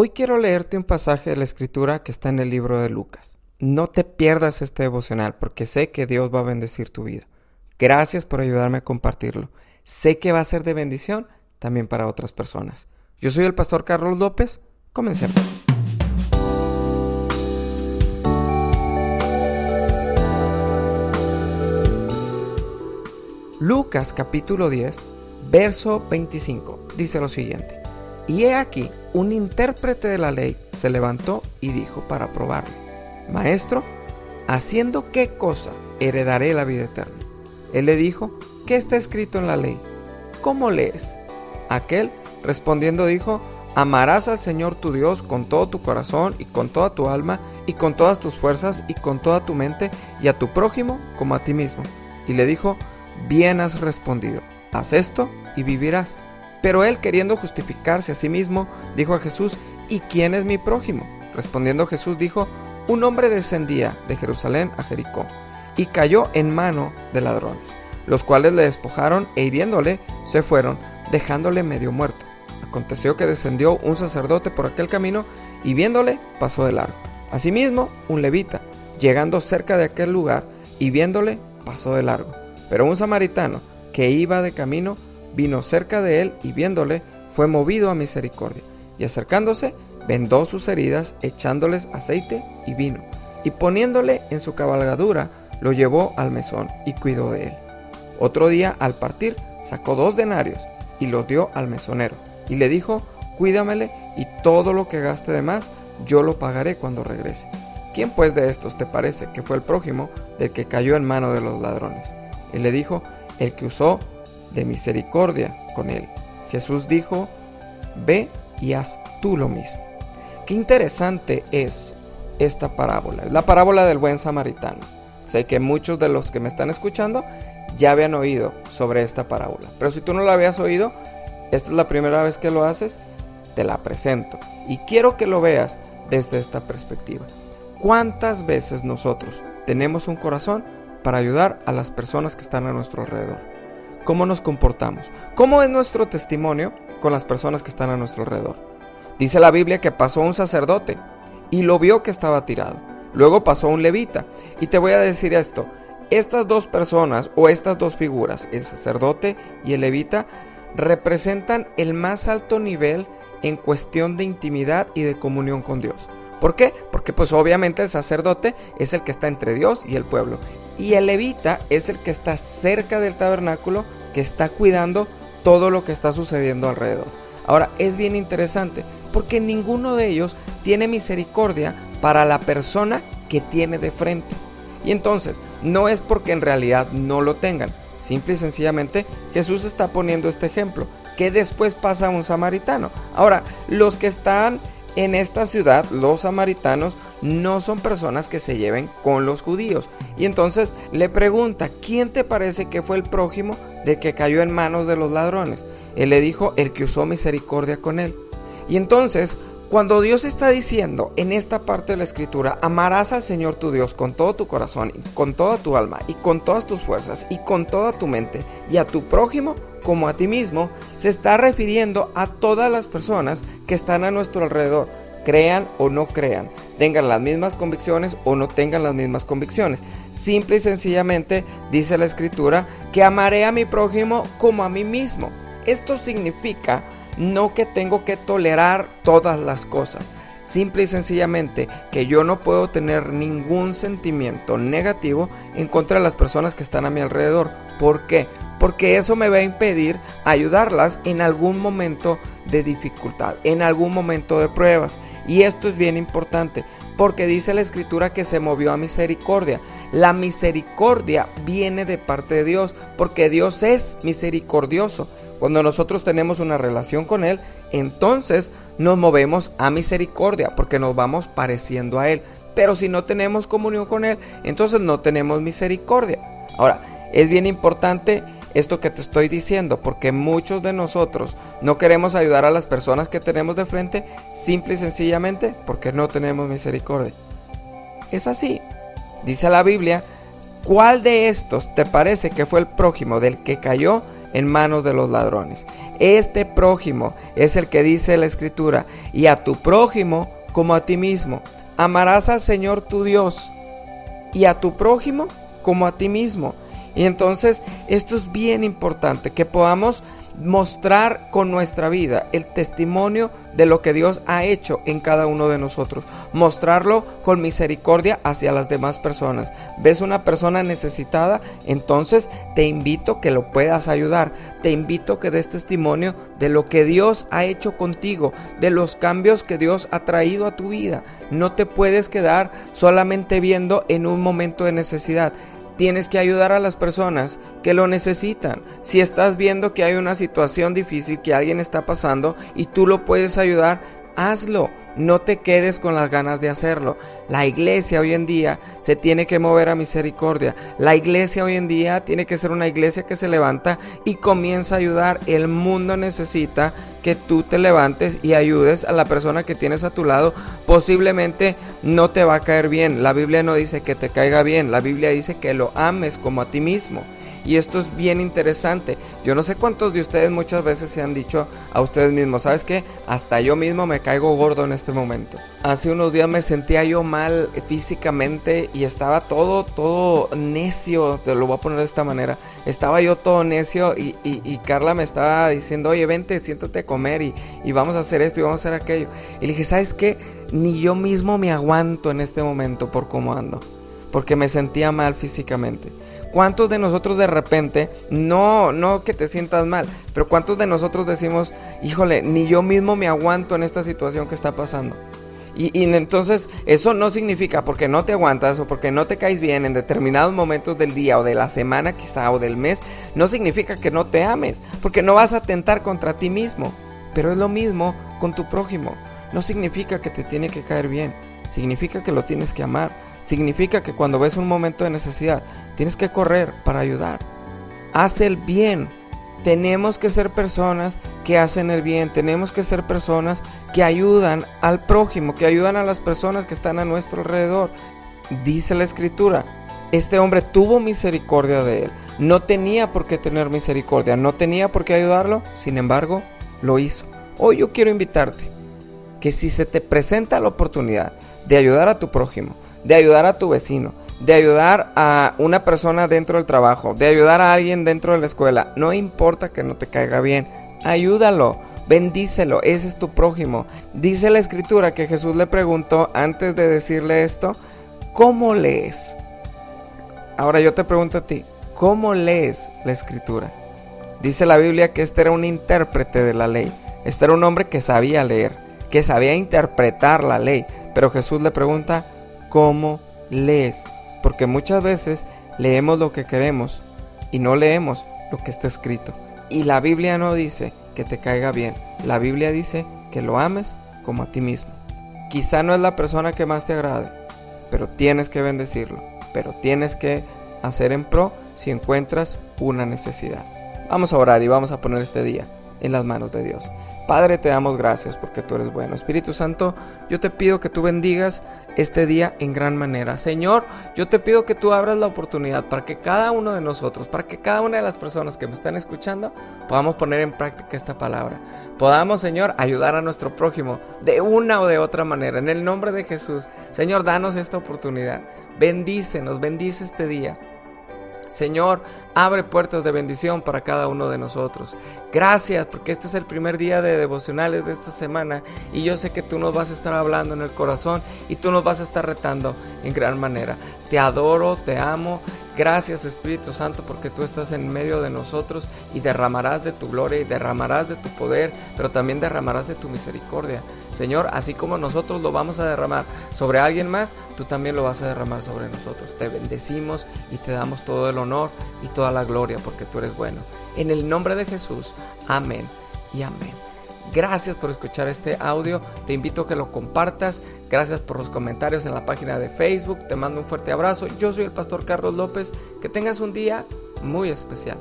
Hoy quiero leerte un pasaje de la escritura que está en el libro de Lucas. No te pierdas este devocional porque sé que Dios va a bendecir tu vida. Gracias por ayudarme a compartirlo. Sé que va a ser de bendición también para otras personas. Yo soy el pastor Carlos López. Comencemos. Lucas capítulo 10, verso 25 dice lo siguiente. Y he aquí, un intérprete de la ley se levantó y dijo para probarle, Maestro, ¿haciendo qué cosa heredaré la vida eterna? Él le dijo, ¿qué está escrito en la ley? ¿Cómo lees? Aquel, respondiendo, dijo, Amarás al Señor tu Dios con todo tu corazón y con toda tu alma y con todas tus fuerzas y con toda tu mente y a tu prójimo como a ti mismo. Y le dijo, Bien has respondido, haz esto y vivirás. Pero él, queriendo justificarse a sí mismo, dijo a Jesús, ¿y quién es mi prójimo? Respondiendo Jesús dijo, un hombre descendía de Jerusalén a Jericó y cayó en mano de ladrones, los cuales le despojaron e hiriéndole se fueron, dejándole medio muerto. Aconteció que descendió un sacerdote por aquel camino y viéndole pasó de largo. Asimismo, un levita, llegando cerca de aquel lugar y viéndole pasó de largo. Pero un samaritano que iba de camino vino cerca de él y viéndole fue movido a misericordia, y acercándose vendó sus heridas echándoles aceite y vino, y poniéndole en su cabalgadura lo llevó al mesón y cuidó de él. Otro día al partir sacó dos denarios y los dio al mesonero, y le dijo, cuídamele y todo lo que gaste de más yo lo pagaré cuando regrese. ¿Quién pues de estos te parece que fue el prójimo del que cayó en mano de los ladrones? Y le dijo, el que usó de misericordia con él. Jesús dijo, ve y haz tú lo mismo. Qué interesante es esta parábola, la parábola del buen samaritano. Sé que muchos de los que me están escuchando ya habían oído sobre esta parábola, pero si tú no la habías oído, esta es la primera vez que lo haces, te la presento y quiero que lo veas desde esta perspectiva. ¿Cuántas veces nosotros tenemos un corazón para ayudar a las personas que están a nuestro alrededor? Cómo nos comportamos, cómo es nuestro testimonio con las personas que están a nuestro alrededor. Dice la Biblia que pasó un sacerdote y lo vio que estaba tirado. Luego pasó un levita. Y te voy a decir esto, estas dos personas o estas dos figuras, el sacerdote y el levita, representan el más alto nivel en cuestión de intimidad y de comunión con Dios. ¿Por qué? Porque pues obviamente el sacerdote es el que está entre Dios y el pueblo. Y el levita es el que está cerca del tabernáculo, que está cuidando todo lo que está sucediendo alrededor. Ahora, es bien interesante, porque ninguno de ellos tiene misericordia para la persona que tiene de frente. Y entonces, no es porque en realidad no lo tengan, simple y sencillamente Jesús está poniendo este ejemplo, que después pasa a un samaritano. Ahora, los que están en esta ciudad los samaritanos no son personas que se lleven con los judíos. Y entonces le pregunta, ¿quién te parece que fue el prójimo de que cayó en manos de los ladrones? Él le dijo, el que usó misericordia con él. Y entonces, cuando Dios está diciendo en esta parte de la escritura, amarás al Señor tu Dios con todo tu corazón, con toda tu alma, y con todas tus fuerzas, y con toda tu mente, y a tu prójimo como a ti mismo, se está refiriendo a todas las personas que están a nuestro alrededor, crean o no crean, tengan las mismas convicciones o no tengan las mismas convicciones. Simple y sencillamente dice la escritura que amaré a mi prójimo como a mí mismo. Esto significa no que tengo que tolerar todas las cosas, simple y sencillamente que yo no puedo tener ningún sentimiento negativo en contra de las personas que están a mi alrededor. ¿Por qué? porque eso me va a impedir ayudarlas en algún momento de dificultad, en algún momento de pruebas. Y esto es bien importante, porque dice la escritura que se movió a misericordia. La misericordia viene de parte de Dios, porque Dios es misericordioso. Cuando nosotros tenemos una relación con Él, entonces nos movemos a misericordia, porque nos vamos pareciendo a Él. Pero si no tenemos comunión con Él, entonces no tenemos misericordia. Ahora, es bien importante esto que te estoy diciendo, porque muchos de nosotros no queremos ayudar a las personas que tenemos de frente simple y sencillamente porque no tenemos misericordia. Es así. Dice la Biblia, ¿cuál de estos te parece que fue el prójimo del que cayó en manos de los ladrones. Este prójimo es el que dice la escritura, y a tu prójimo como a ti mismo. Amarás al Señor tu Dios y a tu prójimo como a ti mismo. Y entonces esto es bien importante, que podamos mostrar con nuestra vida el testimonio de lo que Dios ha hecho en cada uno de nosotros. Mostrarlo con misericordia hacia las demás personas. ¿Ves una persona necesitada? Entonces te invito que lo puedas ayudar. Te invito que des testimonio de lo que Dios ha hecho contigo, de los cambios que Dios ha traído a tu vida. No te puedes quedar solamente viendo en un momento de necesidad. Tienes que ayudar a las personas que lo necesitan. Si estás viendo que hay una situación difícil que alguien está pasando y tú lo puedes ayudar, hazlo. No te quedes con las ganas de hacerlo. La iglesia hoy en día se tiene que mover a misericordia. La iglesia hoy en día tiene que ser una iglesia que se levanta y comienza a ayudar. El mundo necesita que tú te levantes y ayudes a la persona que tienes a tu lado. Posiblemente no te va a caer bien. La Biblia no dice que te caiga bien. La Biblia dice que lo ames como a ti mismo. Y esto es bien interesante. Yo no sé cuántos de ustedes muchas veces se han dicho a ustedes mismos, ¿sabes qué? Hasta yo mismo me caigo gordo en este momento. Hace unos días me sentía yo mal físicamente y estaba todo, todo necio, te lo voy a poner de esta manera. Estaba yo todo necio y, Carla me estaba diciendo, oye, vente, siéntate a comer y, y vamos a hacer esto y vamos a hacer aquello. Y le dije, ¿sabes qué? Ni yo mismo me aguanto en este momento por cómo ando. Porque me sentía mal físicamente. ¿Cuántos de nosotros de repente, no, no que te sientas mal, pero cuántos de nosotros decimos, híjole, ni yo mismo me aguanto en esta situación que está pasando? Y, y, entonces eso no significa porque no te aguantas o porque no te caes bien en determinados momentos del día o de la semana quizá o del mes, no significa que no te ames, porque no vas a tentar contra ti mismo. Pero es lo mismo con tu prójimo. No significa que te tiene que caer bien, significa que lo tienes que amar significa que cuando ves un momento de necesidad, tienes que correr para ayudar. Haz el bien. Tenemos que ser personas que hacen el bien, tenemos que ser personas que ayudan al prójimo, que ayudan a las personas que están a nuestro alrededor. Dice la escritura, este hombre tuvo misericordia de él. No tenía por qué tener misericordia, no tenía por qué ayudarlo, sin embargo, lo hizo. Hoy yo quiero invitarte que si se te presenta la oportunidad de ayudar a tu prójimo, de ayudar a tu vecino, de ayudar a una persona dentro del trabajo, de ayudar a alguien dentro de la escuela. No importa que no te caiga bien, ayúdalo, bendícelo, ese es tu prójimo. Dice la escritura que Jesús le preguntó antes de decirle esto, ¿cómo lees? Ahora yo te pregunto a ti, ¿cómo lees la escritura? Dice la Biblia que este era un intérprete de la ley. Este era un hombre que sabía leer, que sabía interpretar la ley. Pero Jesús le pregunta, cómo lees, porque muchas veces leemos lo que queremos y no leemos lo que está escrito. Y la Biblia no dice que te caiga bien, la Biblia dice que lo ames como a ti mismo. Quizá no es la persona que más te agrade, pero tienes que bendecirlo, pero tienes que hacer en pro si encuentras una necesidad. Vamos a orar y vamos a poner este día en las manos de Dios. Padre, te damos gracias porque tú eres bueno. Espíritu Santo, yo te pido que tú bendigas este día en gran manera. Señor, yo te pido que tú abras la oportunidad para que cada uno de nosotros, para que cada una de las personas que me están escuchando, podamos poner en práctica esta palabra. Podamos, Señor, ayudar a nuestro prójimo de una o de otra manera. En el nombre de Jesús, Señor, danos esta oportunidad. Bendícenos, bendice este día. Señor, abre puertas de bendición para cada uno de nosotros. Gracias porque este es el primer día de devocionales de esta semana y yo sé que tú nos vas a estar hablando en el corazón y tú nos vas a estar retando en gran manera. Te adoro, te amo Gracias Espíritu Santo porque tú estás en medio de nosotros y derramarás de tu gloria y derramarás de tu poder, pero también derramarás de tu misericordia. Señor, así como nosotros lo vamos a derramar sobre alguien más, tú también lo vas a derramar sobre nosotros. Te bendecimos y te damos todo el honor y toda la gloria porque tú eres bueno. En el nombre de Jesús, amén y amén. Gracias por escuchar este audio. Te invito a que lo compartas. Gracias por los comentarios en la página de Facebook. Te mando un fuerte abrazo. Yo soy el pastor Carlos López. Que tengas un día muy especial.